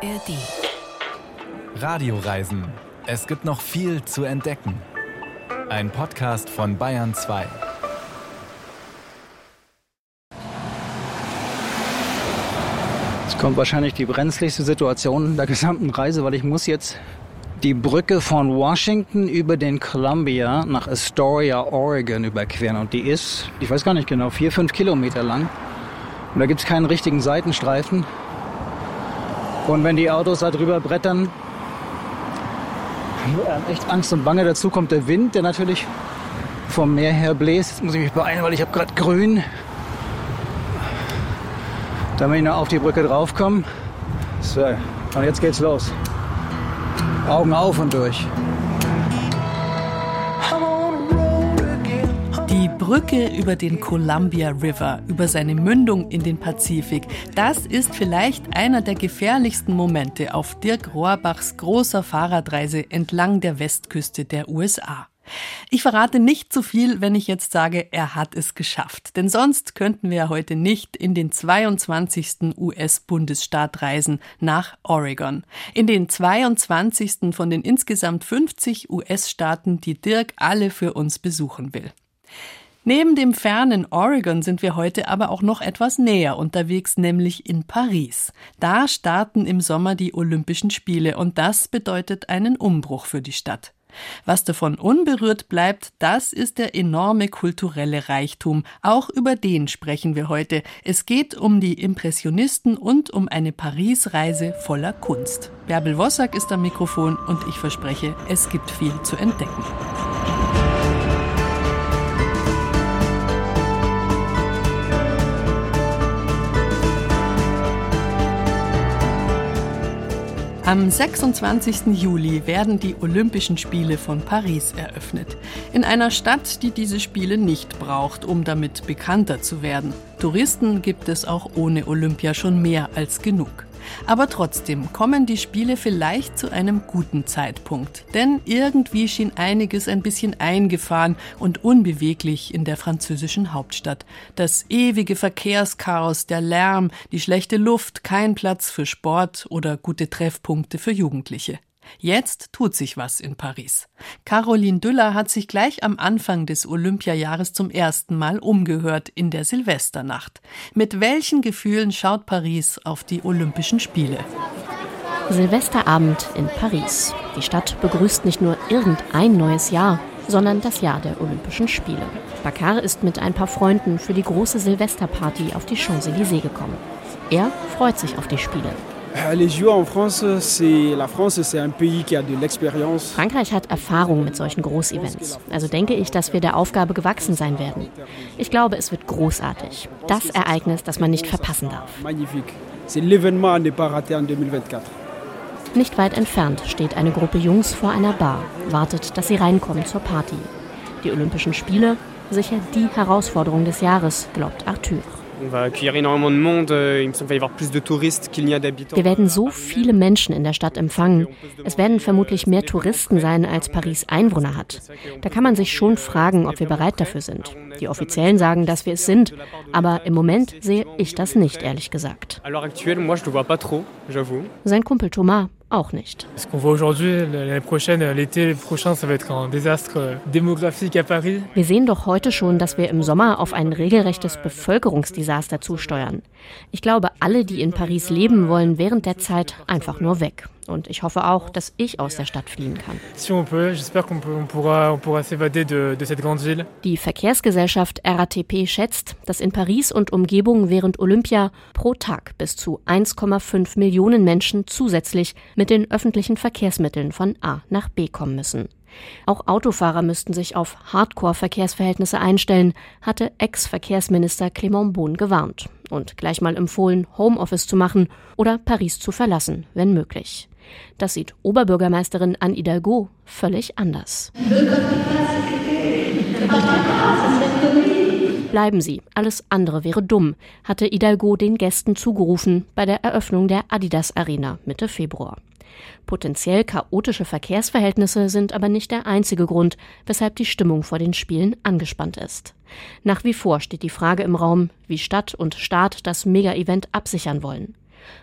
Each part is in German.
ARD. Radioreisen. Es gibt noch viel zu entdecken. Ein Podcast von Bayern 2. Jetzt kommt wahrscheinlich die brenzligste Situation der gesamten Reise, weil ich muss jetzt die Brücke von Washington über den Columbia nach Astoria, Oregon überqueren. Und die ist, ich weiß gar nicht genau, vier, fünf Kilometer lang. Und da gibt es keinen richtigen Seitenstreifen. Und wenn die Autos da drüber brettern, echt Angst und Bange. Dazu kommt der Wind, der natürlich vom Meer her bläst. Jetzt muss ich mich beeilen, weil ich habe gerade grün. Damit ich noch auf die Brücke draufkomme. So, und jetzt geht's los. Augen auf und durch. Brücke über den Columbia River, über seine Mündung in den Pazifik, das ist vielleicht einer der gefährlichsten Momente auf Dirk Rohrbachs großer Fahrradreise entlang der Westküste der USA. Ich verrate nicht zu viel, wenn ich jetzt sage, er hat es geschafft. Denn sonst könnten wir heute nicht in den 22. US-Bundesstaat reisen, nach Oregon. In den 22. von den insgesamt 50 US-Staaten, die Dirk alle für uns besuchen will. Neben dem fernen Oregon sind wir heute aber auch noch etwas näher unterwegs, nämlich in Paris. Da starten im Sommer die Olympischen Spiele und das bedeutet einen Umbruch für die Stadt. Was davon unberührt bleibt, das ist der enorme kulturelle Reichtum. Auch über den sprechen wir heute. Es geht um die Impressionisten und um eine Paris-Reise voller Kunst. Bärbel Wossack ist am Mikrofon und ich verspreche, es gibt viel zu entdecken. Am 26. Juli werden die Olympischen Spiele von Paris eröffnet. In einer Stadt, die diese Spiele nicht braucht, um damit bekannter zu werden. Touristen gibt es auch ohne Olympia schon mehr als genug. Aber trotzdem kommen die Spiele vielleicht zu einem guten Zeitpunkt. Denn irgendwie schien einiges ein bisschen eingefahren und unbeweglich in der französischen Hauptstadt. Das ewige Verkehrschaos, der Lärm, die schlechte Luft, kein Platz für Sport oder gute Treffpunkte für Jugendliche. Jetzt tut sich was in Paris. Caroline Düller hat sich gleich am Anfang des Olympiajahres zum ersten Mal umgehört in der Silvesternacht. Mit welchen Gefühlen schaut Paris auf die Olympischen Spiele? Silvesterabend in Paris. Die Stadt begrüßt nicht nur irgendein neues Jahr, sondern das Jahr der Olympischen Spiele. Bakar ist mit ein paar Freunden für die große Silvesterparty auf die Champs-Élysées gekommen. Er freut sich auf die Spiele. Frankreich hat Erfahrung mit solchen Großevents. Also denke ich, dass wir der Aufgabe gewachsen sein werden. Ich glaube, es wird großartig. Das Ereignis, das man nicht verpassen darf. Nicht weit entfernt steht eine Gruppe Jungs vor einer Bar, wartet, dass sie reinkommen zur Party. Die Olympischen Spiele, sicher die Herausforderung des Jahres, glaubt Arthur. Euh, Wir werden so viele Menschen in der Stadt empfangen. Es werden vermutlich mehr Touristen sein, als Paris Einwohner hat. Da kann man sich schon fragen, ob wir bereit dafür sind. Die Offiziellen sagen, dass wir es sind, aber im Moment sehe ich das nicht, ehrlich gesagt. Sein Kumpel Thomas auch nicht. Wir sehen doch heute schon, dass wir im Sommer auf ein regelrechtes Bevölkerungsdesaster zusteuern. Ich glaube, alle, die in Paris leben, wollen während der Zeit einfach nur weg. Und ich hoffe auch, dass ich aus der Stadt fliehen kann. Die Verkehrsgesellschaft RATP schätzt, dass in Paris und Umgebung während Olympia pro Tag bis zu 1,5 Millionen Menschen zusätzlich mit den öffentlichen Verkehrsmitteln von A nach B kommen müssen. Auch Autofahrer müssten sich auf Hardcore-Verkehrsverhältnisse einstellen, hatte Ex-Verkehrsminister Clément Beaune gewarnt und gleich mal empfohlen, Homeoffice zu machen oder Paris zu verlassen, wenn möglich. Das sieht Oberbürgermeisterin Anne Hidalgo völlig anders. Bleiben Sie, alles andere wäre dumm, hatte Hidalgo den Gästen zugerufen bei der Eröffnung der Adidas Arena Mitte Februar. Potenziell chaotische Verkehrsverhältnisse sind aber nicht der einzige Grund, weshalb die Stimmung vor den Spielen angespannt ist. Nach wie vor steht die Frage im Raum, wie Stadt und Staat das Mega-Event absichern wollen.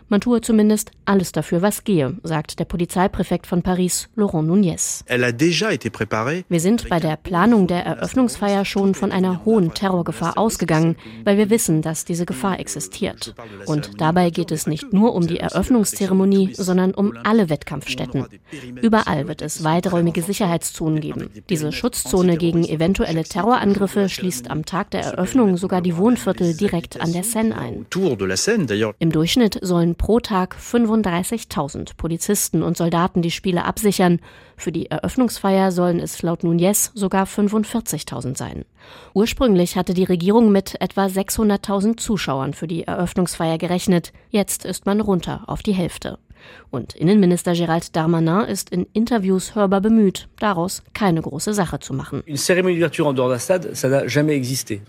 Man tue zumindest alles dafür, was gehe, sagt der Polizeipräfekt von Paris, Laurent Nunez. Wir sind bei der Planung der Eröffnungsfeier schon von einer hohen Terrorgefahr ausgegangen, weil wir wissen, dass diese Gefahr existiert. Und dabei geht es nicht nur um die Eröffnungszeremonie, sondern um alle Wettkampfstätten. Überall wird es weiträumige Sicherheitszonen geben. Diese Schutzzone gegen eventuelle Terrorangriffe schließt am Tag der Eröffnung sogar die Wohnviertel direkt an der Seine ein. Im Durchschnitt sollen pro Tag 35.000 Polizisten und Soldaten die Spiele absichern. Für die Eröffnungsfeier sollen es laut Nunez sogar 45.000 sein. Ursprünglich hatte die Regierung mit etwa 600.000 Zuschauern für die Eröffnungsfeier gerechnet. Jetzt ist man runter auf die Hälfte. Und Innenminister Gérald Darmanin ist in Interviews hörbar bemüht, daraus keine große Sache zu machen.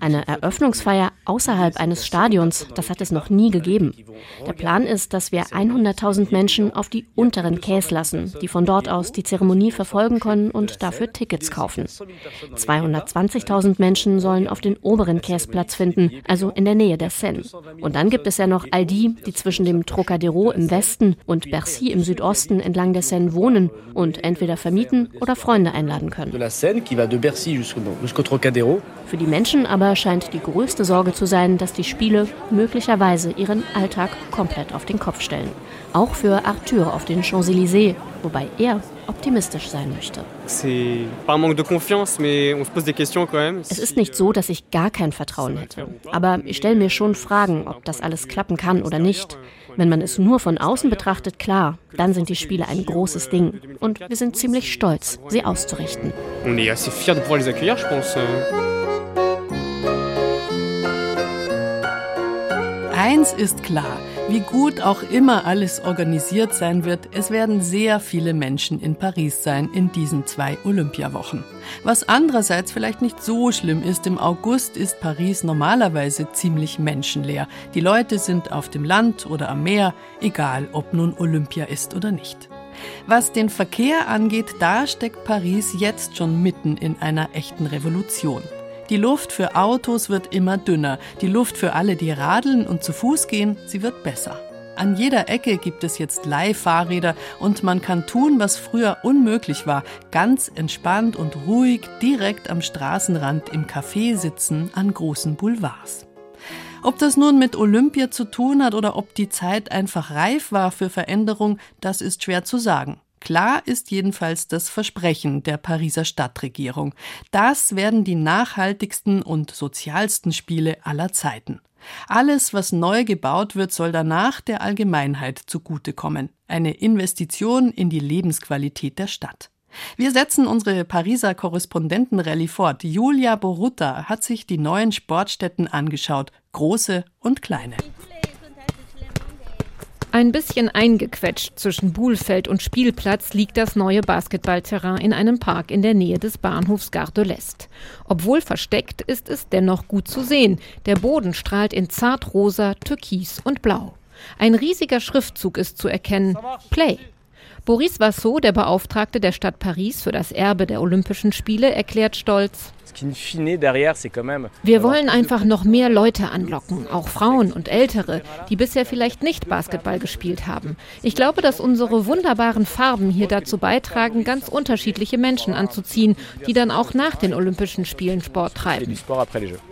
Eine Eröffnungsfeier außerhalb eines Stadions, das hat es noch nie gegeben. Der Plan ist, dass wir 100.000 Menschen auf die unteren Quais lassen, die von dort aus die Zeremonie verfolgen können und dafür Tickets kaufen. 220.000 Menschen sollen auf den oberen Quais Platz finden, also in der Nähe der Seine. Und dann gibt es ja noch all die, die zwischen dem Trocadero im Westen und Bercy im Südosten entlang der Seine wohnen und entweder vermieten oder Freunde einladen können. Für die Menschen aber scheint die größte Sorge zu sein, dass die Spiele möglicherweise ihren Alltag komplett auf den Kopf stellen. Auch für Arthur auf den Champs-Élysées, wobei er optimistisch sein möchte. Es ist nicht so, dass ich gar kein Vertrauen hätte. Aber ich stelle mir schon Fragen, ob das alles klappen kann oder nicht. Wenn man es nur von außen betrachtet, klar, dann sind die Spiele ein großes Ding. Und wir sind ziemlich stolz, sie auszurichten. Eins ist klar. Wie gut auch immer alles organisiert sein wird, es werden sehr viele Menschen in Paris sein in diesen zwei Olympiawochen. Was andererseits vielleicht nicht so schlimm ist, im August ist Paris normalerweise ziemlich menschenleer. Die Leute sind auf dem Land oder am Meer, egal ob nun Olympia ist oder nicht. Was den Verkehr angeht, da steckt Paris jetzt schon mitten in einer echten Revolution. Die Luft für Autos wird immer dünner. Die Luft für alle, die radeln und zu Fuß gehen, sie wird besser. An jeder Ecke gibt es jetzt Leihfahrräder und man kann tun, was früher unmöglich war. Ganz entspannt und ruhig direkt am Straßenrand im Café sitzen an großen Boulevards. Ob das nun mit Olympia zu tun hat oder ob die Zeit einfach reif war für Veränderung, das ist schwer zu sagen. Klar ist jedenfalls das Versprechen der Pariser Stadtregierung. Das werden die nachhaltigsten und sozialsten Spiele aller Zeiten. Alles, was neu gebaut wird, soll danach der Allgemeinheit zugutekommen. Eine Investition in die Lebensqualität der Stadt. Wir setzen unsere Pariser Korrespondentenrallye fort. Julia Borutta hat sich die neuen Sportstätten angeschaut, große und kleine. Ein bisschen eingequetscht zwischen Buhlfeld und Spielplatz liegt das neue Basketballterrain in einem Park in der Nähe des Bahnhofs Gare de l'Est. Obwohl versteckt, ist es dennoch gut zu sehen. Der Boden strahlt in zartrosa, türkis und blau. Ein riesiger Schriftzug ist zu erkennen. Play. Boris Vassot, der Beauftragte der Stadt Paris für das Erbe der Olympischen Spiele, erklärt stolz, wir wollen einfach noch mehr Leute anlocken, auch Frauen und Ältere, die bisher vielleicht nicht Basketball gespielt haben. Ich glaube, dass unsere wunderbaren Farben hier dazu beitragen, ganz unterschiedliche Menschen anzuziehen, die dann auch nach den Olympischen Spielen Sport treiben.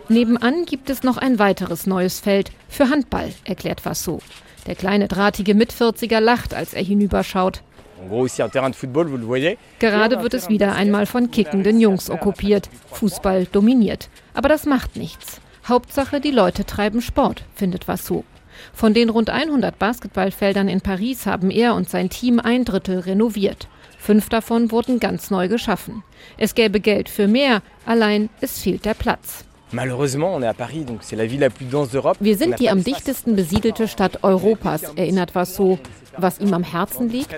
Nebenan gibt es noch ein weiteres neues Feld für Handball, erklärt Vassot. Der kleine drahtige Mitvierziger lacht, als er hinüberschaut. Gerade wird es wieder einmal von kickenden Jungs okkupiert, Fußball dominiert. Aber das macht nichts. Hauptsache, die Leute treiben Sport, findet Vassou. Von den rund 100 Basketballfeldern in Paris haben er und sein Team ein Drittel renoviert. Fünf davon wurden ganz neu geschaffen. Es gäbe Geld für mehr, allein es fehlt der Platz. Wir sind die am dichtesten besiedelte Stadt Europas, erinnert Vassou was ihm am Herzen liegt?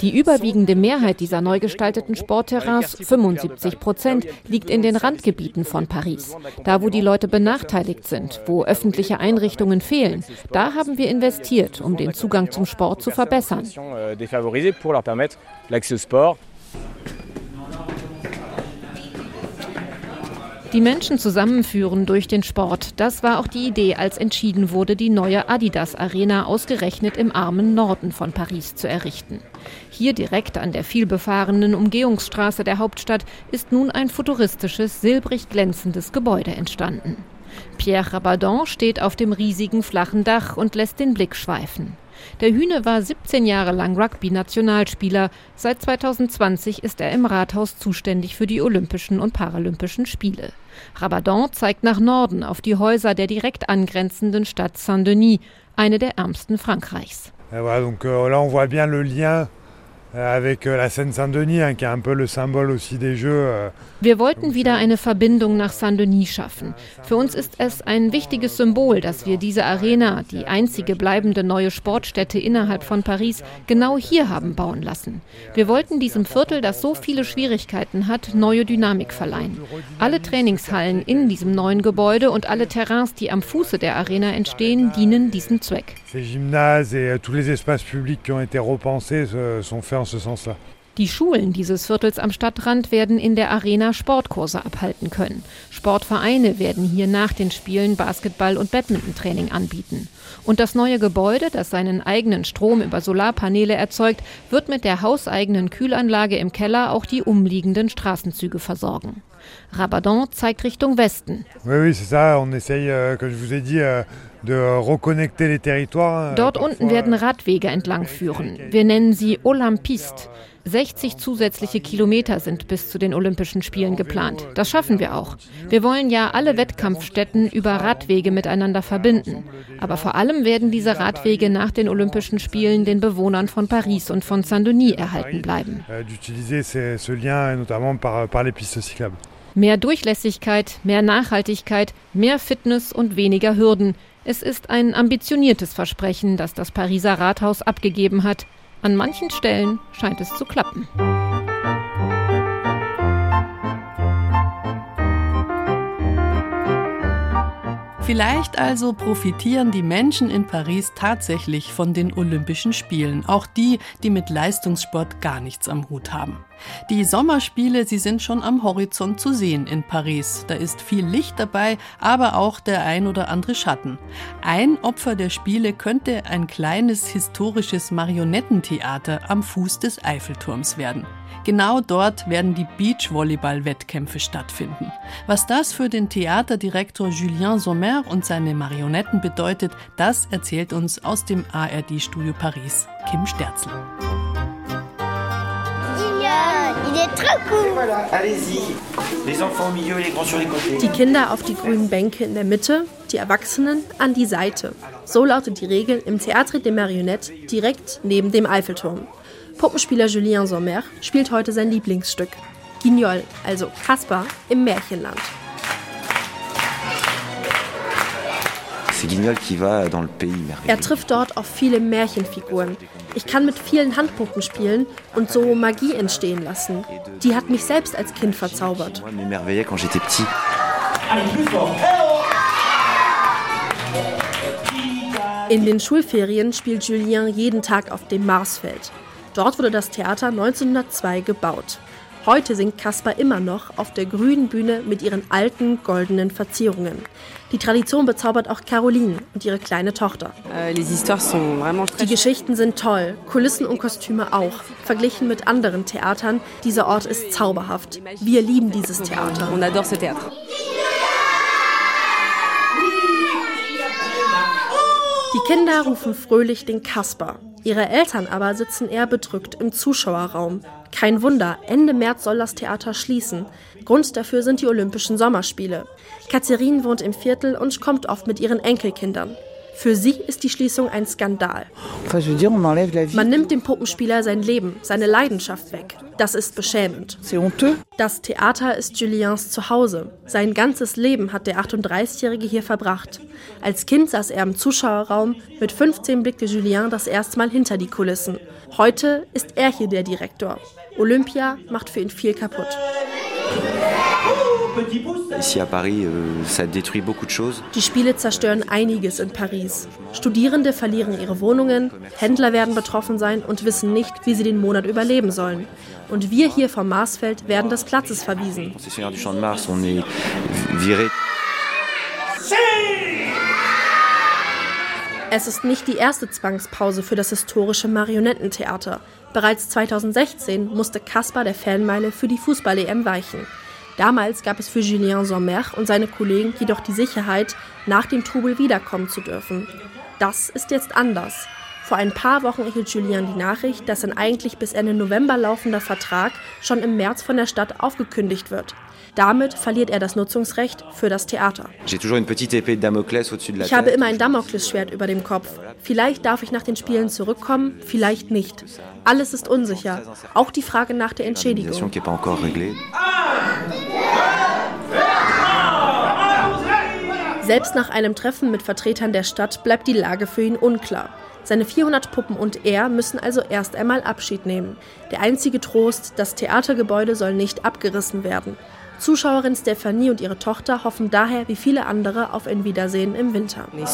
Die überwiegende Mehrheit dieser neu gestalteten Sportterrains, 75 Prozent, liegt in den Randgebieten von Paris. Da, wo die Leute benachteiligt sind, wo öffentliche Einrichtungen fehlen. Da haben wir investiert, um den Zugang zum Sport zu verbessern. Die Menschen zusammenführen durch den Sport. Das war auch die Idee, als entschieden wurde, die neue Adidas Arena ausgerechnet im armen Norden von Paris zu errichten. Hier direkt an der vielbefahrenen Umgehungsstraße der Hauptstadt ist nun ein futuristisches, silbrig glänzendes Gebäude entstanden. Pierre Rabadon steht auf dem riesigen flachen Dach und lässt den Blick schweifen. Der Hühne war 17 Jahre lang Rugby-Nationalspieler. Seit 2020 ist er im Rathaus zuständig für die Olympischen und Paralympischen Spiele. Rabadon zeigt nach Norden auf die Häuser der direkt angrenzenden Stadt Saint-Denis, eine der ärmsten Frankreichs. Voilà, donc, euh, là on voit bien le lien Wir wollten wieder eine Verbindung nach Saint-Denis schaffen. Für uns ist es ein wichtiges Symbol, dass wir diese Arena, die einzige bleibende neue Sportstätte innerhalb von Paris, genau hier haben bauen lassen. Wir wollten diesem Viertel, das so viele Schwierigkeiten hat, neue Dynamik verleihen. Alle Trainingshallen in diesem neuen Gebäude und alle Terrains, die am Fuße der Arena entstehen, dienen diesem Zweck. Ces gymnases et tous les espaces publics qui ont été repensés sont faits. Die Schulen dieses Viertels am Stadtrand werden in der Arena Sportkurse abhalten können. Sportvereine werden hier nach den Spielen Basketball- und Badmintontraining anbieten. Und das neue Gebäude, das seinen eigenen Strom über Solarpaneele erzeugt, wird mit der hauseigenen Kühlanlage im Keller auch die umliegenden Straßenzüge versorgen. Rabadon zeigt Richtung Westen. Oui, oui, c'est ça. On essaye, euh, comme je vous ai dit, euh, Dort unten werden Radwege entlang führen. Wir nennen sie Olympiste. 60 zusätzliche Kilometer sind bis zu den Olympischen Spielen geplant. Das schaffen wir auch. Wir wollen ja alle Wettkampfstätten über Radwege miteinander verbinden. Aber vor allem werden diese Radwege nach den Olympischen Spielen den Bewohnern von Paris und von Saint-Denis erhalten bleiben. Euh, mehr Durchlässigkeit, mehr Nachhaltigkeit, mehr Fitness und weniger Hürden. Es ist ein ambitioniertes Versprechen, das das Pariser Rathaus abgegeben hat. An manchen Stellen scheint es zu klappen. Vielleicht also profitieren die Menschen in Paris tatsächlich von den Olympischen Spielen, auch die, die mit Leistungssport gar nichts am Hut haben. Die Sommerspiele, sie sind schon am Horizont zu sehen in Paris. Da ist viel Licht dabei, aber auch der ein oder andere Schatten. Ein Opfer der Spiele könnte ein kleines historisches Marionettentheater am Fuß des Eiffelturms werden. Genau dort werden die Beachvolleyball-Wettkämpfe stattfinden. Was das für den Theaterdirektor Julien Sommer und seine Marionetten bedeutet, das erzählt uns aus dem ARD-Studio Paris Kim Sterzel. Die Kinder auf die grünen Bänke in der Mitte, die Erwachsenen an die Seite. So lautet die Regel im Théâtre des Marionnettes direkt neben dem Eiffelturm. Puppenspieler Julien Sommer spielt heute sein Lieblingsstück. Guignol, also Kaspar im Märchenland. Er trifft dort auf viele Märchenfiguren. Ich kann mit vielen Handpuppen spielen und so Magie entstehen lassen. Die hat mich selbst als Kind verzaubert. In den Schulferien spielt Julien jeden Tag auf dem Marsfeld. Dort wurde das Theater 1902 gebaut. Heute singt Caspar immer noch auf der grünen Bühne mit ihren alten goldenen Verzierungen. Die Tradition bezaubert auch Caroline und ihre kleine Tochter. Äh, Die Geschichten sind toll, Kulissen und Kostüme auch. Verglichen mit anderen Theatern, dieser Ort ist zauberhaft. Wir lieben dieses Theater. Die Kinder rufen fröhlich den Kasper. Ihre Eltern aber sitzen eher bedrückt im Zuschauerraum. Kein Wunder, Ende März soll das Theater schließen. Grund dafür sind die Olympischen Sommerspiele. Katharine wohnt im Viertel und kommt oft mit ihren Enkelkindern. Für sie ist die Schließung ein Skandal. Man nimmt dem Puppenspieler sein Leben, seine Leidenschaft weg. Das ist beschämend. Das Theater ist Juliens Zuhause. Sein ganzes Leben hat der 38-Jährige hier verbracht. Als Kind saß er im Zuschauerraum. Mit 15 blickte Julien das erste Mal hinter die Kulissen. Heute ist er hier der Direktor. Olympia macht für ihn viel kaputt. Euh, die Spiele zerstören einiges in Paris. Studierende verlieren ihre Wohnungen, Händler werden betroffen sein und wissen nicht, wie sie den Monat überleben sollen. Und wir hier vom Marsfeld werden des Platzes verwiesen. Es ist nicht die erste Zwangspause für das historische Marionettentheater. Bereits 2016 musste Caspar der Fanmeile für die Fußball-EM weichen. Damals gab es für Julien Sommer und seine Kollegen jedoch die Sicherheit, nach dem Trubel wiederkommen zu dürfen. Das ist jetzt anders. Vor ein paar Wochen erhielt Julien die Nachricht, dass sein eigentlich bis Ende November laufender Vertrag schon im März von der Stadt aufgekündigt wird. Damit verliert er das Nutzungsrecht für das Theater. Ich habe immer ein Damoklesschwert über dem Kopf. Vielleicht darf ich nach den Spielen zurückkommen, vielleicht nicht. Alles ist unsicher, auch die Frage nach der Entschädigung. Selbst nach einem Treffen mit Vertretern der Stadt bleibt die Lage für ihn unklar. Seine 400 Puppen und er müssen also erst einmal Abschied nehmen. Der einzige Trost, das Theatergebäude soll nicht abgerissen werden. Zuschauerin Stephanie und ihre Tochter hoffen daher wie viele andere auf ein Wiedersehen im Winter. Wir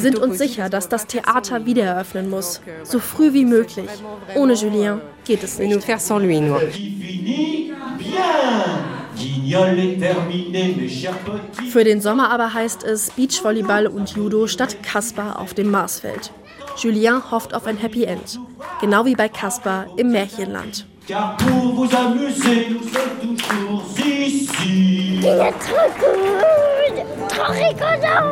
sind uns sicher, dass das Theater wieder eröffnen muss, so früh wie möglich. Ohne Julien geht es nicht. Für den Sommer aber heißt es Beachvolleyball und Judo statt Kasper auf dem Marsfeld. Julien hofft auf ein Happy End, genau wie bei Kasper im Märchenland. Car pour vous amuser, nous sommes toujours ici. Il est trop cool, trop rigolant.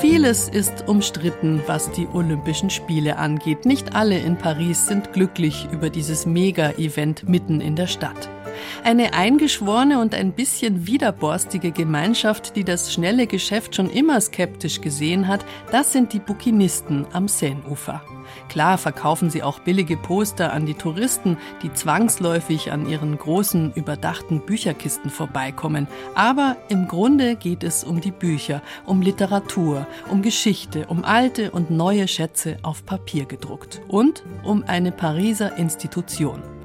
Vieles ist umstritten, was die Olympischen Spiele angeht. Nicht alle in Paris sind glücklich über dieses Mega-Event mitten in der Stadt. Eine eingeschworene und ein bisschen widerborstige Gemeinschaft, die das schnelle Geschäft schon immer skeptisch gesehen hat, das sind die Bukinisten am Seineufer. Klar verkaufen sie auch billige Poster an die Touristen, die zwangsläufig an ihren großen, überdachten Bücherkisten vorbeikommen. Aber im Grunde geht es um die Bücher, um Literatur, um Geschichte, um alte und neue Schätze auf Papier gedruckt und um eine Pariser Institution.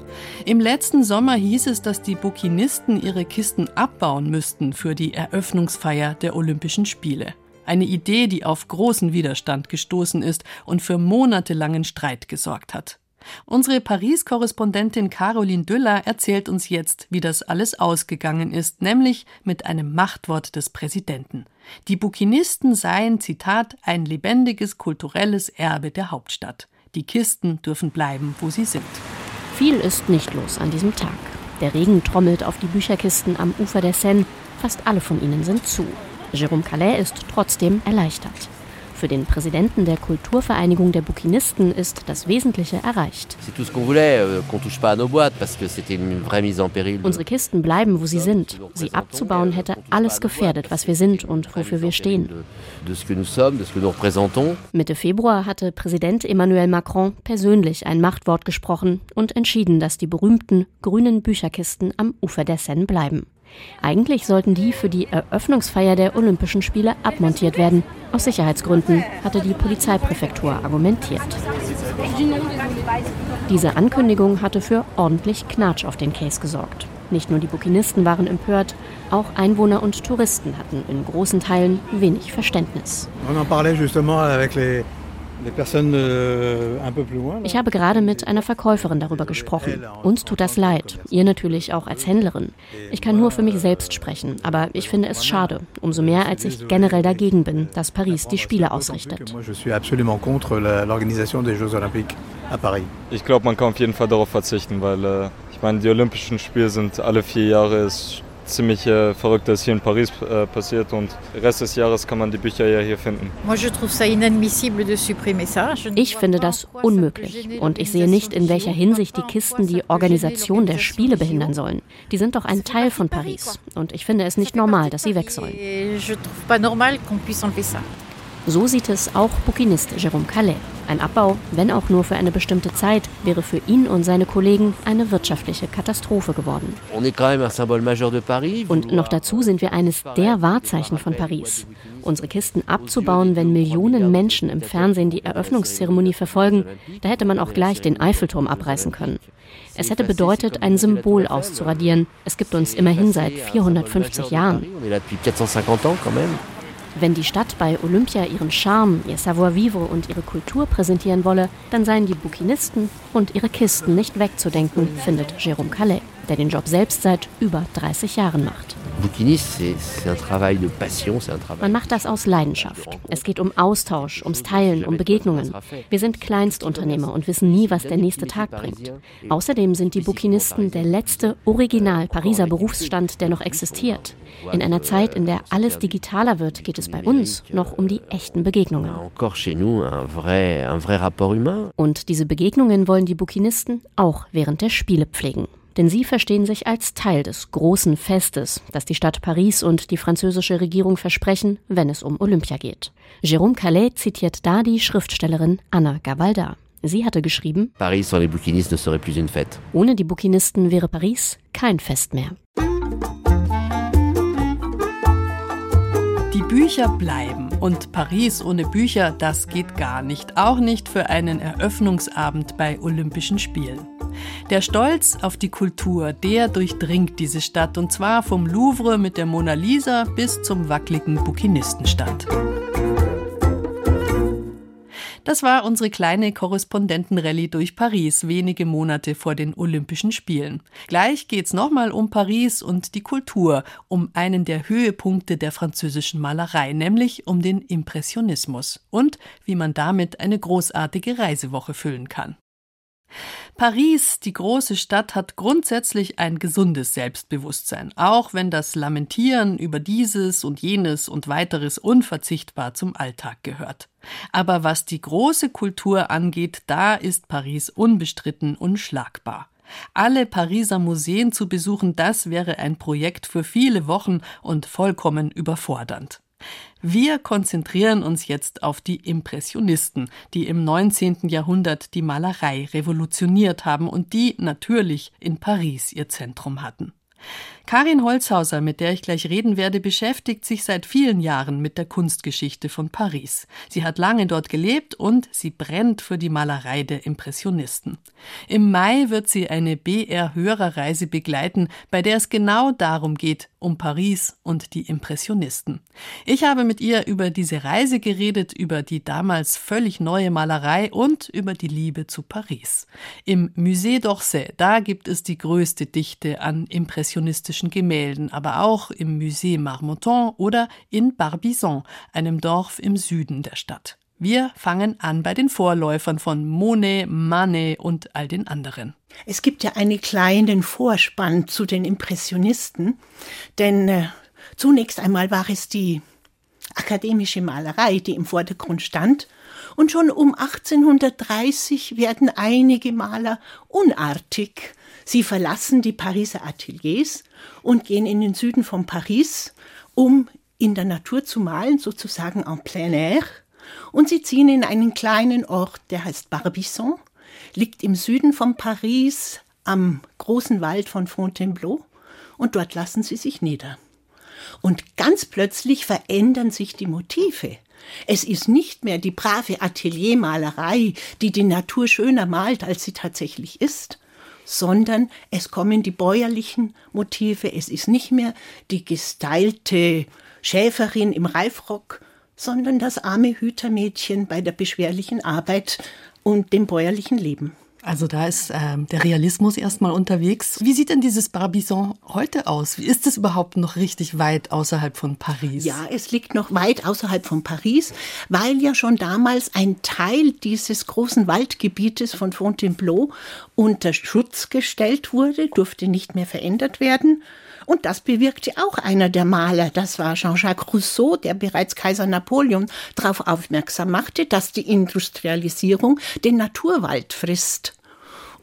Im letzten Sommer hieß es, dass die Bukinisten ihre Kisten abbauen müssten für die Eröffnungsfeier der Olympischen Spiele. Eine Idee, die auf großen Widerstand gestoßen ist und für monatelangen Streit gesorgt hat. Unsere Paris-Korrespondentin Caroline Düller erzählt uns jetzt, wie das alles ausgegangen ist, nämlich mit einem Machtwort des Präsidenten. Die Bukinisten seien, Zitat, ein lebendiges kulturelles Erbe der Hauptstadt. Die Kisten dürfen bleiben, wo sie sind. Viel ist nicht los an diesem Tag. Der Regen trommelt auf die Bücherkisten am Ufer der Seine. Fast alle von ihnen sind zu. Jérôme Calais ist trotzdem erleichtert. Für den Präsidenten der Kulturvereinigung der Bukinisten ist das Wesentliche erreicht. Euh, Unsere Kisten bleiben, wo sie sind. Sie abzubauen hätte alles gefährdet, was wir sind und wofür wir stehen. Mitte Februar hatte Präsident Emmanuel Macron persönlich ein Machtwort gesprochen und entschieden, dass die berühmten grünen Bücherkisten am Ufer der Seine bleiben. Eigentlich sollten die für die Eröffnungsfeier der Olympischen Spiele abmontiert werden. Aus Sicherheitsgründen hatte die Polizeipräfektur argumentiert. Diese Ankündigung hatte für ordentlich Knatsch auf den Case gesorgt. Nicht nur die Bukinisten waren empört, auch Einwohner und Touristen hatten in großen Teilen wenig Verständnis. Ich habe gerade mit einer Verkäuferin darüber gesprochen. Uns tut das leid, ihr natürlich auch als Händlerin. Ich kann nur für mich selbst sprechen, aber ich finde es schade, umso mehr als ich generell dagegen bin, dass Paris die Spiele ausrichtet. Ich glaube, man kann auf jeden Fall darauf verzichten, weil äh, ich meine, die Olympischen Spiele sind alle vier Jahre. Es ziemlich äh, Verrücktes hier in Paris äh, passiert und Rest des Jahres kann man die Bücher ja hier finden. Ich finde das unmöglich und ich sehe nicht, in welcher Hinsicht die Kisten die Organisation der Spiele behindern sollen. Die sind doch ein Teil von Paris und ich finde es nicht normal, dass sie weg sollen. So sieht es auch Bukinist Jérôme Calais. Ein Abbau, wenn auch nur für eine bestimmte Zeit, wäre für ihn und seine Kollegen eine wirtschaftliche Katastrophe geworden. Und noch dazu sind wir eines der Wahrzeichen von Paris. Unsere Kisten abzubauen, wenn Millionen Menschen im Fernsehen die Eröffnungszeremonie verfolgen, da hätte man auch gleich den Eiffelturm abreißen können. Es hätte bedeutet, ein Symbol auszuradieren. Es gibt uns immerhin seit 450 Jahren. Wenn die Stadt bei Olympia ihren Charme, ihr Savoir-vivre und ihre Kultur präsentieren wolle, dann seien die Bukinisten und ihre Kisten nicht wegzudenken, findet Jérôme Calais, der den Job selbst seit über 30 Jahren macht. Man macht das aus Leidenschaft. Es geht um Austausch, ums Teilen, um Begegnungen. Wir sind Kleinstunternehmer und wissen nie, was der nächste Tag bringt. Außerdem sind die Bukinisten der letzte Original Pariser Berufsstand, der noch existiert. In einer Zeit, in der alles digitaler wird, geht es bei uns noch um die echten Begegnungen. Und diese Begegnungen wollen die Bukinisten auch während der Spiele pflegen denn sie verstehen sich als Teil des großen Festes, das die Stadt Paris und die französische Regierung versprechen, wenn es um Olympia geht. Jérôme Calais zitiert da die Schriftstellerin Anna Gavalda. Sie hatte geschrieben, Paris sans les bouquinistes ne serait plus une fête. Ohne die Bouquinisten wäre Paris kein Fest mehr. Die Bücher bleiben und Paris ohne Bücher, das geht gar nicht, auch nicht für einen Eröffnungsabend bei Olympischen Spielen. Der Stolz auf die Kultur, der durchdringt diese Stadt und zwar vom Louvre mit der Mona Lisa bis zum wackeligen Bukinistenstand. Das war unsere kleine Korrespondentenrallye durch Paris, wenige Monate vor den Olympischen Spielen. Gleich geht's nochmal um Paris und die Kultur, um einen der Höhepunkte der französischen Malerei, nämlich um den Impressionismus und wie man damit eine großartige Reisewoche füllen kann. Paris, die große Stadt, hat grundsätzlich ein gesundes Selbstbewusstsein, auch wenn das Lamentieren über dieses und jenes und weiteres unverzichtbar zum Alltag gehört. Aber was die große Kultur angeht, da ist Paris unbestritten unschlagbar. Alle Pariser Museen zu besuchen, das wäre ein Projekt für viele Wochen und vollkommen überfordernd. Wir konzentrieren uns jetzt auf die Impressionisten, die im 19. Jahrhundert die Malerei revolutioniert haben und die natürlich in Paris ihr Zentrum hatten. Karin Holzhauser, mit der ich gleich reden werde, beschäftigt sich seit vielen Jahren mit der Kunstgeschichte von Paris. Sie hat lange dort gelebt und sie brennt für die Malerei der Impressionisten. Im Mai wird sie eine BR-Hörerreise begleiten, bei der es genau darum geht, um Paris und die Impressionisten. Ich habe mit ihr über diese Reise geredet, über die damals völlig neue Malerei und über die Liebe zu Paris. Im Musée d'Orsay, da gibt es die größte Dichte an impressionistischen klassischen Gemälden, aber auch im Musée Marmottan oder in Barbizon, einem Dorf im Süden der Stadt. Wir fangen an bei den Vorläufern von Monet, Manet und all den anderen. Es gibt ja einen kleinen Vorspann zu den Impressionisten, denn äh, zunächst einmal war es die akademische Malerei, die im Vordergrund stand, und schon um 1830 werden einige Maler unartig. Sie verlassen die Pariser Ateliers und gehen in den Süden von Paris, um in der Natur zu malen, sozusagen en plein air. Und sie ziehen in einen kleinen Ort, der heißt Barbizon, liegt im Süden von Paris am großen Wald von Fontainebleau und dort lassen sie sich nieder. Und ganz plötzlich verändern sich die Motive. Es ist nicht mehr die brave Ateliermalerei, die die Natur schöner malt, als sie tatsächlich ist, sondern es kommen die bäuerlichen Motive. Es ist nicht mehr die gestylte Schäferin im Reifrock, sondern das arme Hütermädchen bei der beschwerlichen Arbeit und dem bäuerlichen Leben. Also da ist äh, der Realismus erstmal unterwegs. Wie sieht denn dieses Barbizon heute aus? Wie ist es überhaupt noch richtig weit außerhalb von Paris? Ja, es liegt noch weit außerhalb von Paris, weil ja schon damals ein Teil dieses großen Waldgebietes von Fontainebleau unter Schutz gestellt wurde, durfte nicht mehr verändert werden. Und das bewirkte auch einer der Maler. Das war Jean-Jacques Rousseau, der bereits Kaiser Napoleon darauf aufmerksam machte, dass die Industrialisierung den Naturwald frisst.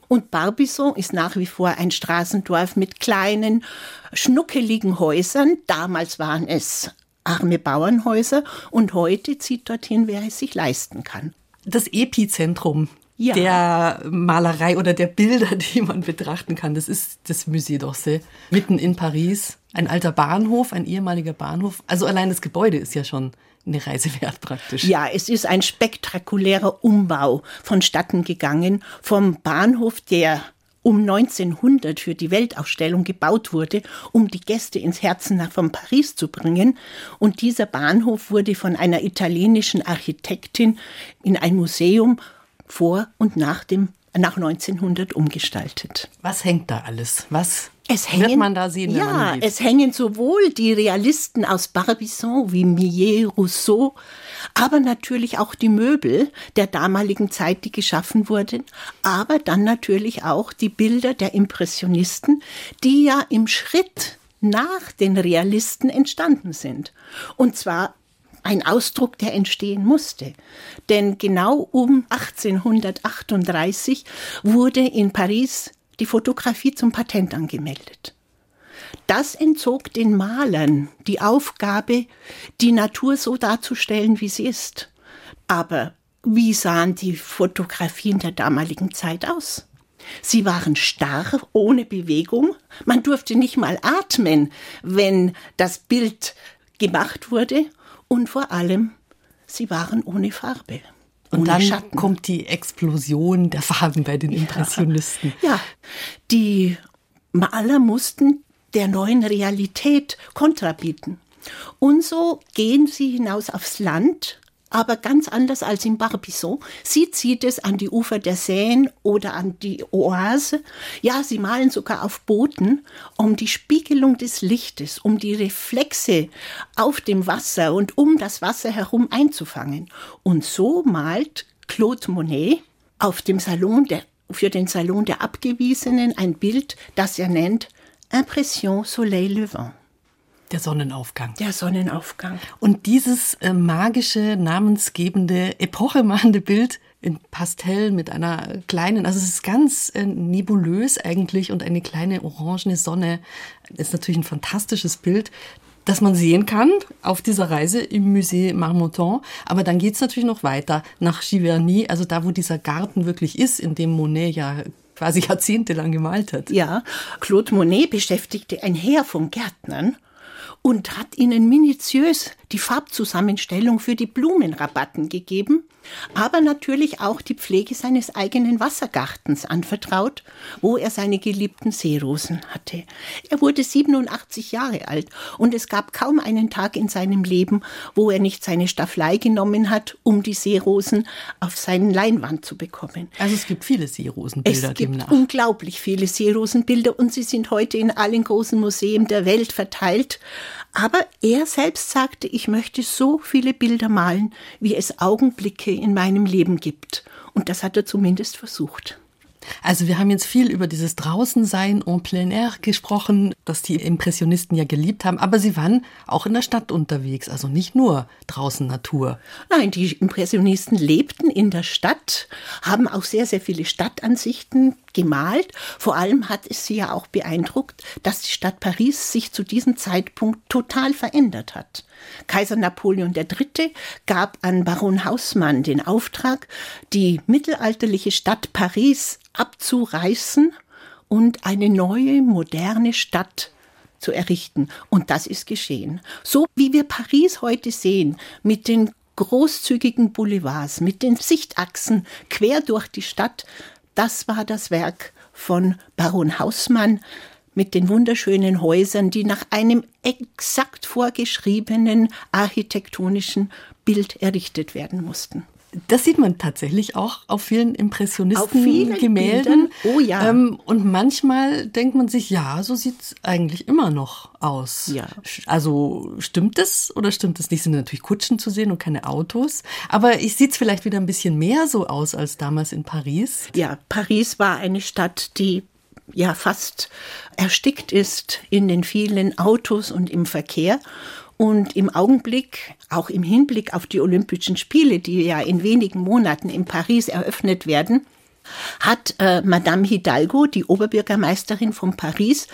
Und Barbizon ist nach wie vor ein Straßendorf mit kleinen, schnuckeligen Häusern. Damals waren es arme Bauernhäuser und heute zieht dorthin, wer es sich leisten kann. Das Epizentrum ja. der Malerei oder der Bilder, die man betrachten kann, das ist das Musée d'Orsay, mitten in Paris. Ein alter Bahnhof, ein ehemaliger Bahnhof. Also allein das Gebäude ist ja schon eine Reise wert praktisch. Ja, es ist ein spektakulärer Umbau vonstatten gegangen vom Bahnhof, der um 1900 für die Weltausstellung gebaut wurde, um die Gäste ins Herzen von Paris zu bringen. Und dieser Bahnhof wurde von einer italienischen Architektin in ein Museum vor und nach dem nach 1900 umgestaltet. Was hängt da alles? Was es hängen, wird man da sehen? Ja, es hängen sowohl die Realisten aus Barbizon wie Millet, Rousseau, aber natürlich auch die Möbel der damaligen Zeit, die geschaffen wurden, aber dann natürlich auch die Bilder der Impressionisten, die ja im Schritt nach den Realisten entstanden sind. Und zwar ein Ausdruck, der entstehen musste. Denn genau um 1838 wurde in Paris die Fotografie zum Patent angemeldet. Das entzog den Malern die Aufgabe, die Natur so darzustellen, wie sie ist. Aber wie sahen die Fotografien der damaligen Zeit aus? Sie waren starr, ohne Bewegung. Man durfte nicht mal atmen, wenn das Bild gemacht wurde. Und vor allem, sie waren ohne Farbe. Und dann Schatten. kommt die Explosion der Farben bei den Impressionisten. Ja, ja. die Maler mussten der neuen Realität Kontra bieten. Und so gehen sie hinaus aufs Land aber ganz anders als in Barbizon. Sie zieht es an die Ufer der Seine oder an die Oase. Ja, sie malen sogar auf Booten, um die Spiegelung des Lichtes, um die Reflexe auf dem Wasser und um das Wasser herum einzufangen. Und so malt Claude Monet auf dem Salon der, für den Salon der Abgewiesenen ein Bild, das er nennt Impression Soleil Levant. Der Sonnenaufgang. Der Sonnenaufgang. Und dieses äh, magische, namensgebende, epochemachende Bild in Pastell mit einer kleinen, also es ist ganz äh, nebulös eigentlich und eine kleine orangene Sonne ist natürlich ein fantastisches Bild, das man sehen kann auf dieser Reise im Musée Marmottan. Aber dann geht's natürlich noch weiter nach Giverny, also da, wo dieser Garten wirklich ist, in dem Monet ja quasi jahrzehntelang gemalt hat. Ja, Claude Monet beschäftigte ein Heer von Gärtnern und hat ihnen minutiös die Farbzusammenstellung für die Blumenrabatten gegeben, aber natürlich auch die Pflege seines eigenen Wassergartens anvertraut, wo er seine geliebten Seerosen hatte. Er wurde 87 Jahre alt und es gab kaum einen Tag in seinem Leben, wo er nicht seine Staffelei genommen hat, um die Seerosen auf seinen Leinwand zu bekommen. Also es gibt viele Seerosenbilder es gibt demnach. unglaublich viele Seerosenbilder und sie sind heute in allen großen Museen der Welt verteilt. Aber er selbst sagte, ich möchte so viele Bilder malen, wie es Augenblicke in meinem Leben gibt. Und das hat er zumindest versucht. Also wir haben jetzt viel über dieses Draußensein en plein air gesprochen, das die Impressionisten ja geliebt haben, aber sie waren auch in der Stadt unterwegs, also nicht nur draußen Natur. Nein, die Impressionisten lebten in der Stadt, haben auch sehr, sehr viele Stadtansichten gemalt. Vor allem hat es sie ja auch beeindruckt, dass die Stadt Paris sich zu diesem Zeitpunkt total verändert hat. Kaiser Napoleon III. gab an Baron Haussmann den Auftrag, die mittelalterliche Stadt Paris abzureißen und eine neue, moderne Stadt zu errichten. Und das ist geschehen. So wie wir Paris heute sehen, mit den großzügigen Boulevards, mit den Sichtachsen quer durch die Stadt, das war das Werk von Baron Haussmann mit den wunderschönen Häusern, die nach einem exakt vorgeschriebenen architektonischen Bild errichtet werden mussten. Das sieht man tatsächlich auch auf vielen Impressionisten-Gemälden. Oh ja. Ähm, und manchmal denkt man sich, ja, so sieht es eigentlich immer noch aus. Ja. Also stimmt es oder stimmt es nicht? Sind natürlich Kutschen zu sehen und keine Autos. Aber ich sieht es vielleicht wieder ein bisschen mehr so aus als damals in Paris. Ja, Paris war eine Stadt, die ja fast erstickt ist in den vielen Autos und im Verkehr. Und im Augenblick, auch im Hinblick auf die Olympischen Spiele, die ja in wenigen Monaten in Paris eröffnet werden, hat äh, Madame Hidalgo, die Oberbürgermeisterin von Paris,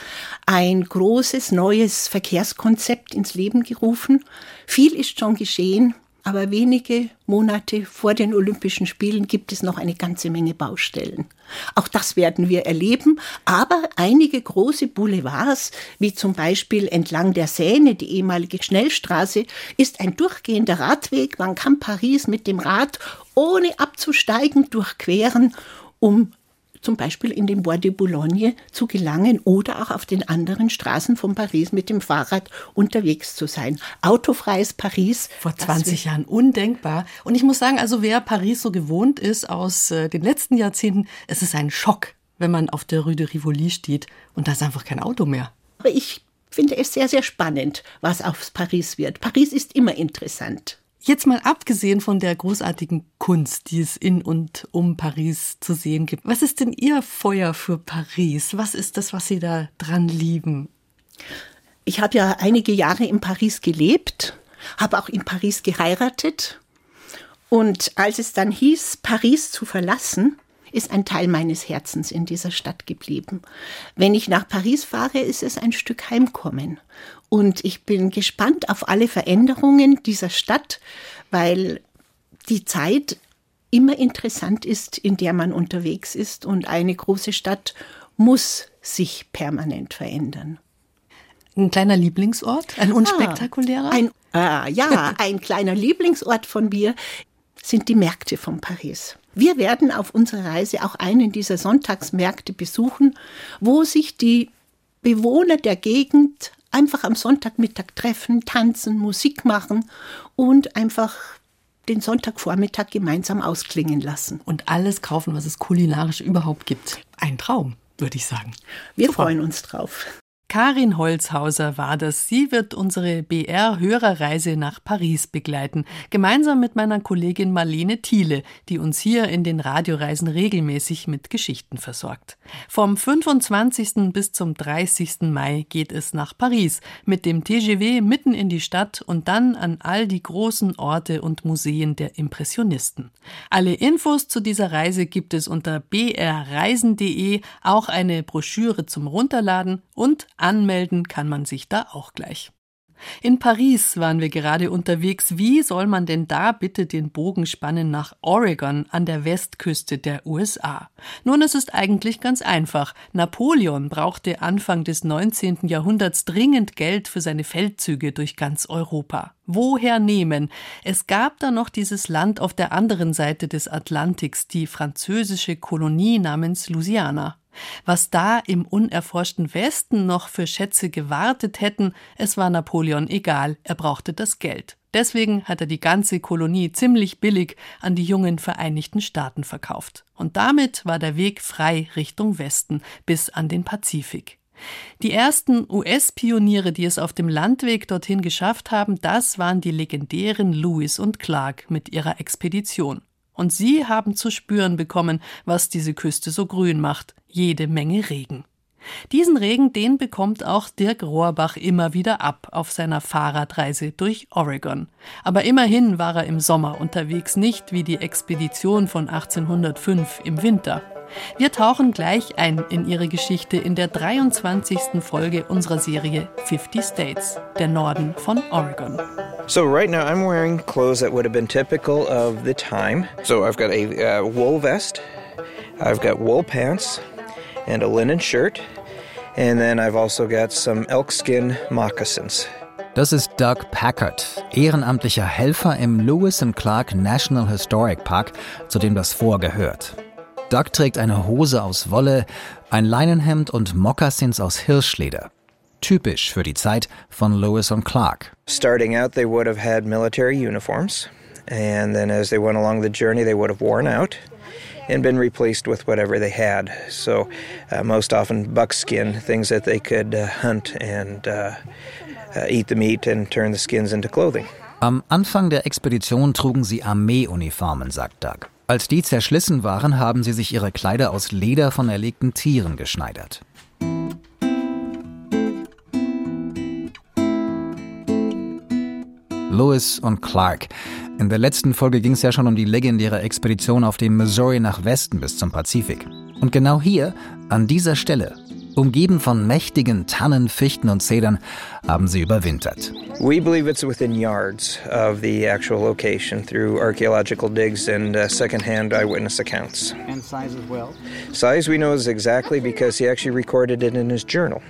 ein großes neues Verkehrskonzept ins Leben gerufen. Viel ist schon geschehen. Aber wenige Monate vor den Olympischen Spielen gibt es noch eine ganze Menge Baustellen. Auch das werden wir erleben, aber einige große Boulevards, wie zum Beispiel entlang der Seine, die ehemalige Schnellstraße, ist ein durchgehender Radweg. Man kann Paris mit dem Rad ohne abzusteigen durchqueren, um zum Beispiel in den Bois de Boulogne zu gelangen oder auch auf den anderen Straßen von Paris mit dem Fahrrad unterwegs zu sein. Autofreies Paris. Vor 20 Jahren undenkbar. Und ich muss sagen, also wer Paris so gewohnt ist aus äh, den letzten Jahrzehnten, es ist ein Schock, wenn man auf der Rue de Rivoli steht und da ist einfach kein Auto mehr. Aber ich finde es sehr, sehr spannend, was aus Paris wird. Paris ist immer interessant. Jetzt mal abgesehen von der großartigen Kunst, die es in und um Paris zu sehen gibt. Was ist denn Ihr Feuer für Paris? Was ist das, was Sie da dran lieben? Ich habe ja einige Jahre in Paris gelebt, habe auch in Paris geheiratet. Und als es dann hieß, Paris zu verlassen, ist ein Teil meines Herzens in dieser Stadt geblieben. Wenn ich nach Paris fahre, ist es ein Stück Heimkommen. Und ich bin gespannt auf alle Veränderungen dieser Stadt, weil die Zeit immer interessant ist, in der man unterwegs ist. Und eine große Stadt muss sich permanent verändern. Ein kleiner Lieblingsort, ein unspektakulärer? Ah, ein, äh, ja, ein kleiner Lieblingsort von mir sind die Märkte von Paris. Wir werden auf unserer Reise auch einen dieser Sonntagsmärkte besuchen, wo sich die Bewohner der Gegend einfach am Sonntagmittag treffen, tanzen, Musik machen und einfach den Sonntagvormittag gemeinsam ausklingen lassen. Und alles kaufen, was es kulinarisch überhaupt gibt. Ein Traum, würde ich sagen. Wir Super. freuen uns drauf. Karin Holzhauser war das. Sie wird unsere BR-Hörerreise nach Paris begleiten, gemeinsam mit meiner Kollegin Marlene Thiele, die uns hier in den Radioreisen regelmäßig mit Geschichten versorgt. Vom 25. bis zum 30. Mai geht es nach Paris mit dem TGV mitten in die Stadt und dann an all die großen Orte und Museen der Impressionisten. Alle Infos zu dieser Reise gibt es unter brreisen.de, auch eine Broschüre zum Runterladen und Anmelden kann man sich da auch gleich. In Paris waren wir gerade unterwegs. Wie soll man denn da bitte den Bogen spannen nach Oregon an der Westküste der USA? Nun, es ist eigentlich ganz einfach. Napoleon brauchte Anfang des 19. Jahrhunderts dringend Geld für seine Feldzüge durch ganz Europa. Woher nehmen? Es gab da noch dieses Land auf der anderen Seite des Atlantiks, die französische Kolonie namens Louisiana. Was da im unerforschten Westen noch für Schätze gewartet hätten, es war Napoleon egal, er brauchte das Geld. Deswegen hat er die ganze Kolonie ziemlich billig an die jungen Vereinigten Staaten verkauft. Und damit war der Weg frei Richtung Westen bis an den Pazifik. Die ersten US-Pioniere, die es auf dem Landweg dorthin geschafft haben, das waren die legendären Lewis und Clark mit ihrer Expedition. Und sie haben zu spüren bekommen, was diese Küste so grün macht. Jede Menge Regen. Diesen Regen, den bekommt auch Dirk Rohrbach immer wieder ab auf seiner Fahrradreise durch Oregon. Aber immerhin war er im Sommer unterwegs, nicht wie die Expedition von 1805 im Winter. Wir tauchen gleich ein in ihre Geschichte in der 23. Folge unserer Serie 50 States, der Norden von Oregon. So right now I'm wearing clothes that would have been typical of the time. So I've got a uh, wool vest, I've got wool pants and a linen shirt, and then I've also got some elkskin moccasins. Das ist Doug Packard, ehrenamtlicher Helfer im Lewis and Clark National Historic Park, zu dem das vorgehört. Doug trägt eine Hose aus Wolle, ein Leinenhemd und Moccasins aus Hirschleder. Typisch für die Zeit von Lewis und Clark. Starting out, they would have had military uniforms, and then as they went along the journey, they would have worn out and been replaced with whatever they had. So, uh, most often buckskin, things that they could uh, hunt and uh, uh eat the meat and turn the skins into clothing. Am Anfang der Expedition trugen sie Armeeuniformen, sagt Doug. Als die zerschlissen waren, haben sie sich ihre Kleider aus Leder von erlegten Tieren geschneidert. Lewis und Clark. In der letzten Folge ging es ja schon um die legendäre Expedition auf dem Missouri nach Westen bis zum Pazifik. Und genau hier, an dieser Stelle, Umgeben von mächtigen Tannen, Fichten und Zedern haben sie überwintert. We believe it's within yards of the actual location through archaeological digs and uh, secondhand eyewitness accounts. And size as well? Size we know is exactly because he actually recorded it in his journal.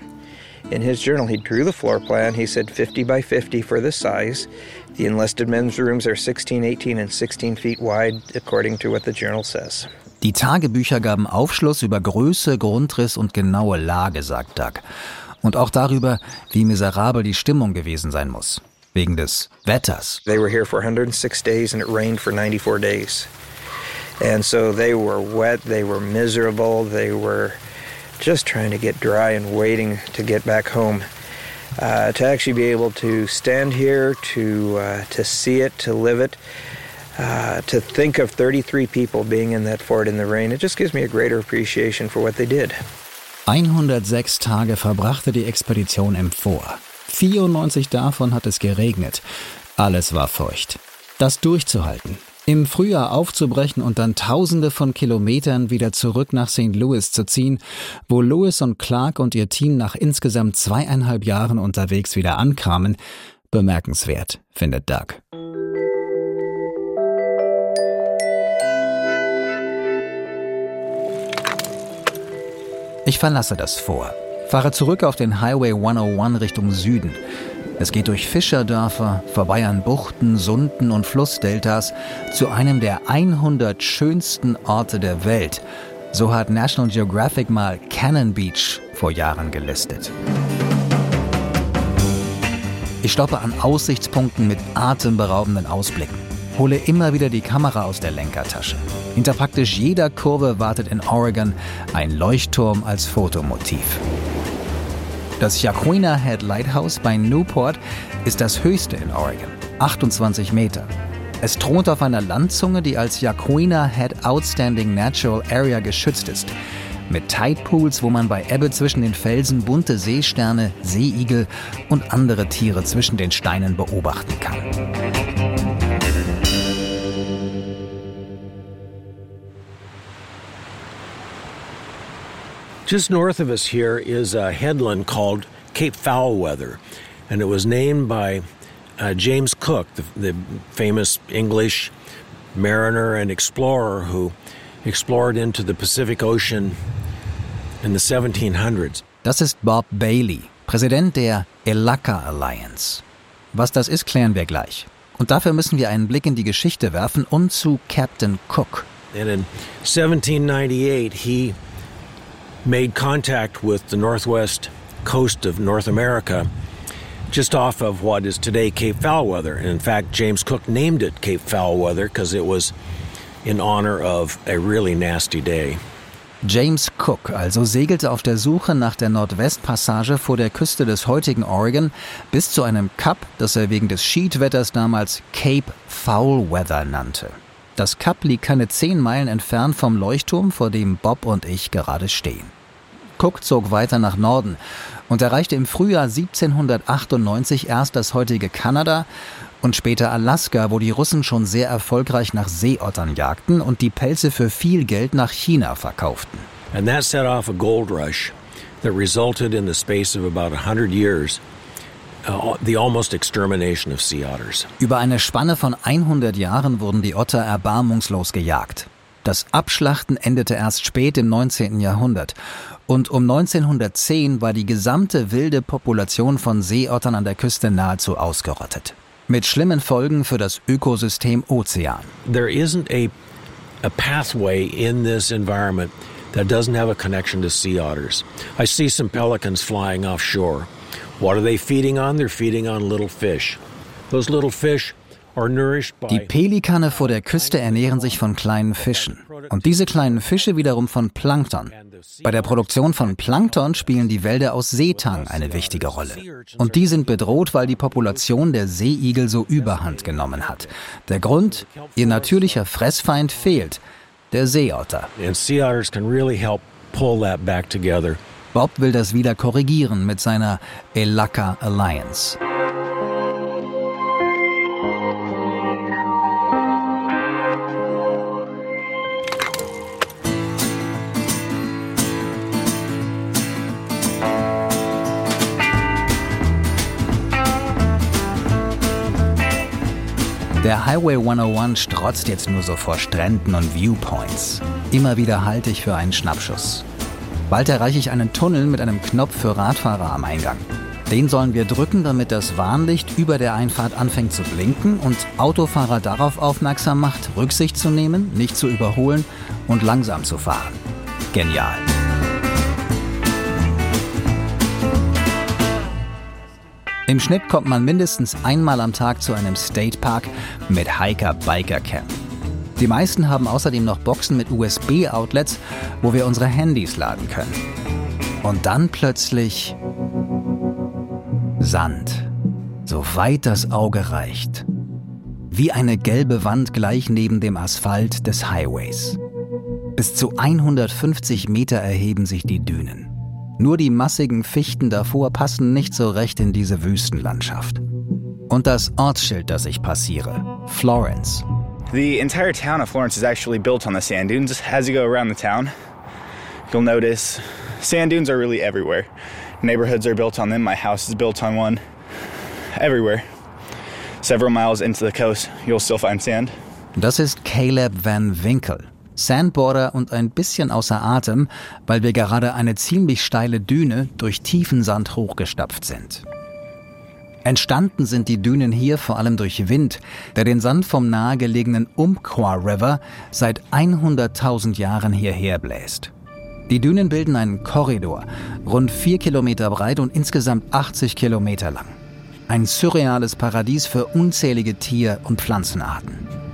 In his journal, he drew the floor plan. He said 50 by 50 for the size. The enlisted men's rooms are 16, 18, and 16 feet wide, according to what the journal says. Die Tagebücher gaben Aufschluss über Größe, Grundriss und genaue Lage, sagt Doug. Und auch darüber, wie miserabel die Stimmung gewesen sein muss. Wegen des Wetters. They were here for 106 days and it rained for 94 days. And so they were wet, they were miserable, they were just trying to get dry and waiting to get back home. Uh, to actually be able to stand here, to, uh, to see it, to live it, Uh, to think of 33 people being in that fort in the rain, it just gives me a greater appreciation for what they did. 106 Tage verbrachte die Expedition im Fort. 94 davon hat es geregnet. Alles war feucht. Das durchzuhalten, im Frühjahr aufzubrechen und dann tausende von Kilometern wieder zurück nach St. Louis zu ziehen, wo Lewis und Clark und ihr Team nach insgesamt zweieinhalb Jahren unterwegs wieder ankamen, bemerkenswert, findet Doug. Ich verlasse das Vor, fahre zurück auf den Highway 101 Richtung Süden. Es geht durch Fischerdörfer, vorbei an Buchten, Sunden und Flussdeltas zu einem der 100 schönsten Orte der Welt. So hat National Geographic mal Cannon Beach vor Jahren gelistet. Ich stoppe an Aussichtspunkten mit atemberaubenden Ausblicken hole immer wieder die Kamera aus der Lenkertasche. Hinter praktisch jeder Kurve wartet in Oregon ein Leuchtturm als Fotomotiv. Das Yaquina Head Lighthouse bei Newport ist das höchste in Oregon, 28 Meter. Es thront auf einer Landzunge, die als Yaquina Head Outstanding Natural Area geschützt ist. Mit Tidepools, wo man bei Ebbe zwischen den Felsen bunte Seesterne, Seeigel und andere Tiere zwischen den Steinen beobachten kann. Just north of us here is a headland called Cape Foulweather, and it was named by uh, James Cook, the, the famous English mariner and explorer who explored into the Pacific Ocean in the 1700s. Das ist Bob Bailey, Präsident der Elaka Alliance. Was das ist, klären wir gleich. Und dafür müssen wir einen Blick in die Geschichte werfen und zu Captain Cook. And in 1798 he made contact with the northwest coast of North America just off of what is today Cape Foulweather. And in fact, James Cook named it Cape Foulweather because it was in honor of a really nasty day. James Cook also segelte auf der Suche nach der Nordwestpassage vor der Küste des heutigen Oregon bis zu einem Kap, das er wegen des Schiedwetters damals Cape Foulweather nannte. Das Kap liegt keine zehn Meilen entfernt vom Leuchtturm, vor dem Bob und ich gerade stehen. Cook zog weiter nach Norden und erreichte im Frühjahr 1798 erst das heutige Kanada und später Alaska, wo die Russen schon sehr erfolgreich nach Seeottern jagten und die Pelze für viel Geld nach China verkauften. And that set off a gold rush that resulted in the space of about 100 years Über eine Spanne von 100 Jahren wurden die Otter erbarmungslos gejagt. Das Abschlachten endete erst spät im 19. Jahrhundert und um 1910 war die gesamte wilde Population von Seeottern an der Küste nahezu ausgerottet. Mit schlimmen Folgen für das Ökosystem Ozean. There isn't a, a pathway in this environment that doesn't have a connection to sea otters. I see some pelicans flying offshore. What are they feeding on? They're feeding on little fish. Those little fish die Pelikane vor der Küste ernähren sich von kleinen Fischen und diese kleinen Fische wiederum von Plankton. Bei der Produktion von Plankton spielen die Wälder aus Seetang eine wichtige Rolle. Und die sind bedroht, weil die Population der Seeigel so überhand genommen hat. Der Grund, ihr natürlicher Fressfeind fehlt, der Seeotter. Bob will das wieder korrigieren mit seiner Elaka Alliance. Der Highway 101 strotzt jetzt nur so vor Stränden und Viewpoints. Immer wieder halte ich für einen Schnappschuss. Bald erreiche ich einen Tunnel mit einem Knopf für Radfahrer am Eingang. Den sollen wir drücken, damit das Warnlicht über der Einfahrt anfängt zu blinken und Autofahrer darauf aufmerksam macht, Rücksicht zu nehmen, nicht zu überholen und langsam zu fahren. Genial. Im Schnitt kommt man mindestens einmal am Tag zu einem State Park mit Hiker-Biker Camp. Die meisten haben außerdem noch Boxen mit USB-Outlets, wo wir unsere Handys laden können. Und dann plötzlich Sand, so weit das Auge reicht. Wie eine gelbe Wand gleich neben dem Asphalt des Highways. Bis zu 150 Meter erheben sich die Dünen. Nur die massigen Fichten davor passen nicht so recht in diese Wüstenlandschaft. Und das Ortsschild, das ich passiere, Florence. The entire town of Florence is actually built on the sand dunes. As you go around the town, you'll notice sand dunes are really everywhere. Neighborhoods are built on them. My house is built on one. Everywhere. Several miles into the coast, you'll still find sand. Das ist Caleb Van Winkle. Sandboarder und ein bisschen außer Atem, weil wir gerade eine ziemlich steile Düne durch tiefen Sand hochgestapft sind. Entstanden sind die Dünen hier vor allem durch Wind, der den Sand vom nahegelegenen Umpqua River seit 100.000 Jahren hierher bläst. Die Dünen bilden einen Korridor, rund vier Kilometer breit und insgesamt 80 Kilometer lang. Ein surreales Paradies für unzählige Tier- und Pflanzenarten.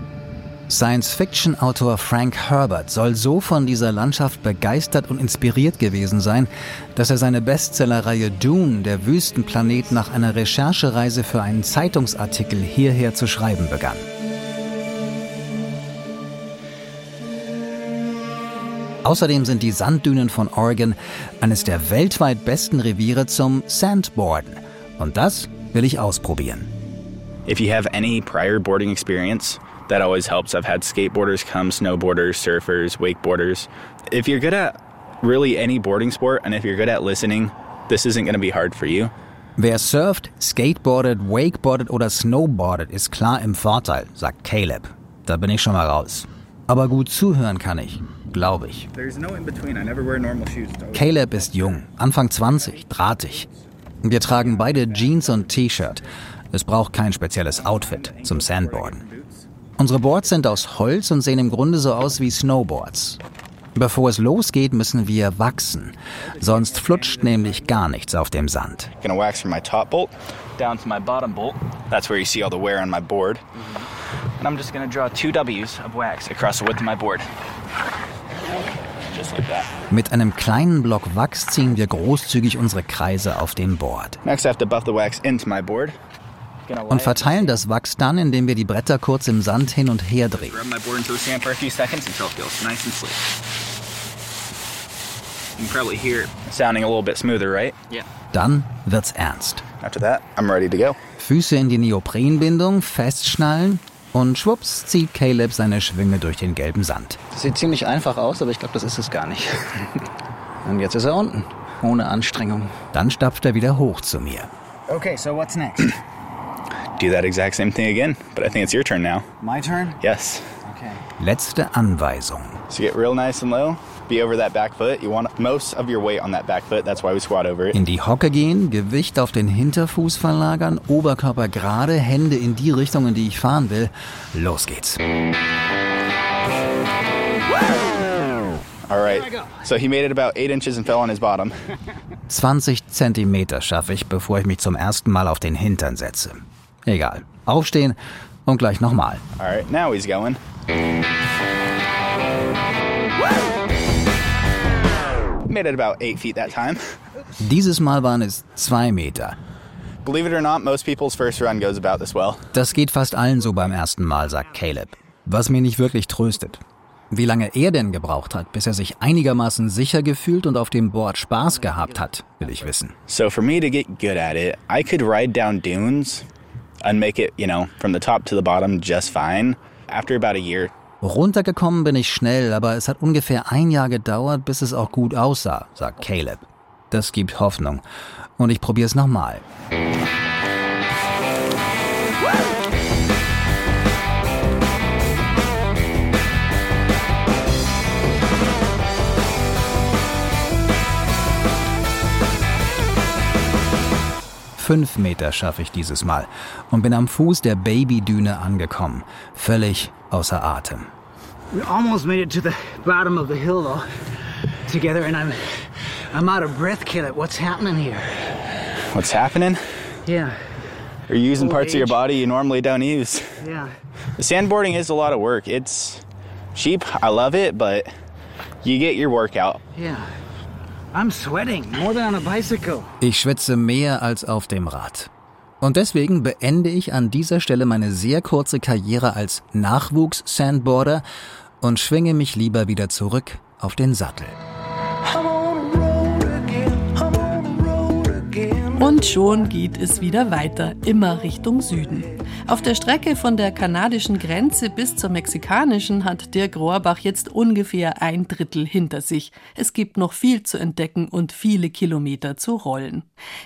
Science-Fiction-Autor Frank Herbert soll so von dieser Landschaft begeistert und inspiriert gewesen sein, dass er seine Bestsellerreihe Dune, der Wüstenplanet, nach einer Recherchereise für einen Zeitungsartikel hierher zu schreiben begann. Außerdem sind die Sanddünen von Oregon eines der weltweit besten Reviere zum Sandboarden. Und das will ich ausprobieren. If you have any prior boarding experience, that always helps. I've had skateboarders come, snowboarders, surfers, wakeboarders. If you're good at really any boarding sport and if you're good at listening, this isn't going to be hard for you. Wer surft, skateboardet, wakeboardet oder snowboardet, ist klar im Vorteil, sagt Caleb. Da bin ich schon mal raus. Aber gut zuhören kann ich, glaube ich. Caleb ist jung, Anfang 20, drahtig. Wir tragen beide Jeans und T-Shirt. Es braucht kein spezielles Outfit zum Sandboarden. Unsere Boards sind aus Holz und sehen im Grunde so aus wie Snowboards. Bevor es losgeht, müssen wir wachsen. Sonst flutscht nämlich gar nichts auf dem Sand. Mit einem kleinen Block Wachs ziehen wir großzügig unsere Kreise auf dem Board. Next I have to buff the wax into my board. Und verteilen das Wachs dann, indem wir die Bretter kurz im Sand hin und her drehen. Dann wird's ernst. Füße in die Neoprenbindung, festschnallen und schwupps zieht Caleb seine Schwünge durch den gelben Sand. Das sieht ziemlich einfach aus, aber ich glaube, das ist es gar nicht. Und jetzt ist er unten, ohne Anstrengung. Dann stapft er wieder hoch zu mir. Okay, so what's next? do that exact same thing again, but I think it's your turn now. My turn? Yes. Okay. Letzte Anweisung. So get real nice and low. Be over that back foot. You want most of your weight on that back foot. That's why we squat over it. In die Hocke gehen, Gewicht auf den Hinterfuß verlagern, Oberkörper gerade, Hände in die Richtung, in die ich fahren will. Los geht's. All right. So he made it about 8 inches and fell on his bottom. 20 Zentimeter schaffe ich, bevor ich mich zum ersten Mal auf den Hintern setze. Egal. Aufstehen und gleich nochmal. Alright, now he's going. Made it about eight feet that time. Dieses Mal waren es zwei Meter. Believe it or not, most people's first run goes about this well. Das geht fast allen so beim ersten Mal, sagt Caleb. Was mir nicht wirklich tröstet. Wie lange er denn gebraucht hat, bis er sich einigermaßen sicher gefühlt und auf dem Board Spaß gehabt hat, will ich wissen. So for me to get good at it, I could ride down dunes and make it, you know, from the top to the bottom just fine. After about a year. Runtergekommen bin ich schnell, aber es hat ungefähr ein Jahr gedauert, bis es auch gut aussah, sagt Caleb. Das gibt Hoffnung. Und ich probiere es nochmal. Fünf Meter schaffe ich dieses Mal und bin am Fuß der Babydüne angekommen, völlig außer Atem. We almost made it to the bottom of the hill though, together and I'm, I'm out of breath, Caleb. What's happening here? What's happening? Yeah. Are you using parts of your body you normally don't use? Yeah. The sandboarding is a lot of work. It's cheap. I love it, but you get your workout. Yeah. I'm sweating more than on a bicycle. Ich schwitze mehr als auf dem Rad. Und deswegen beende ich an dieser Stelle meine sehr kurze Karriere als Nachwuchs-Sandboarder und schwinge mich lieber wieder zurück auf den Sattel. Und schon geht es wieder weiter, immer Richtung Süden. Auf der Strecke von der kanadischen Grenze bis zur mexikanischen hat Dirk Rohrbach jetzt ungefähr ein Drittel hinter sich. Es gibt noch viel zu entdecken und viele Kilometer zu rollen.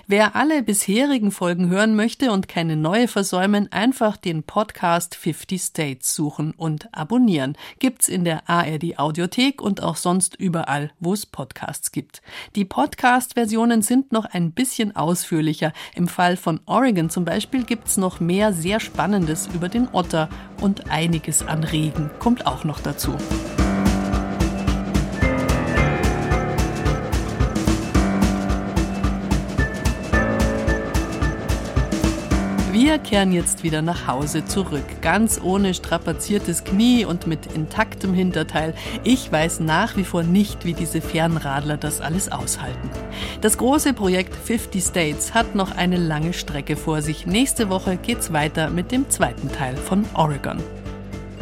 Wer alle bisherigen Folgen hören möchte und keine neue versäumen, einfach den Podcast 50 States suchen und abonnieren. Gibt's in der ARD Audiothek und auch sonst überall, wo es Podcasts gibt. Die Podcast-Versionen sind noch ein bisschen ausführlicher. Im Fall von Oregon zum Beispiel gibt's noch mehr sehr Spannendes über den Otter und einiges an Regen kommt auch noch dazu. Wir kehren jetzt wieder nach Hause zurück, ganz ohne strapaziertes Knie und mit intaktem Hinterteil. Ich weiß nach wie vor nicht, wie diese Fernradler das alles aushalten. Das große Projekt 50 States hat noch eine lange Strecke vor sich. Nächste Woche geht's weiter mit dem zweiten Teil von Oregon.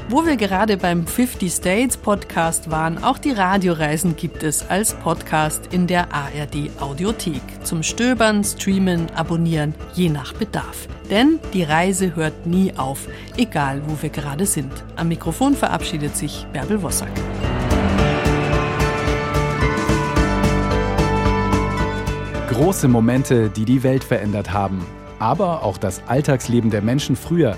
Wo wir gerade beim 50 States Podcast waren, auch die Radioreisen gibt es als Podcast in der ARD Audiothek. Zum Stöbern, Streamen, Abonnieren, je nach Bedarf. Denn die Reise hört nie auf, egal wo wir gerade sind. Am Mikrofon verabschiedet sich Bärbel Wossack. Große Momente, die die Welt verändert haben. Aber auch das Alltagsleben der Menschen früher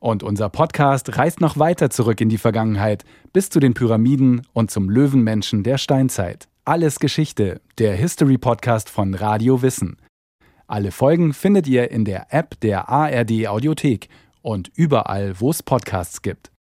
Und unser Podcast reist noch weiter zurück in die Vergangenheit, bis zu den Pyramiden und zum Löwenmenschen der Steinzeit. Alles Geschichte, der History Podcast von Radio Wissen. Alle Folgen findet ihr in der App der ARD Audiothek und überall, wo es Podcasts gibt.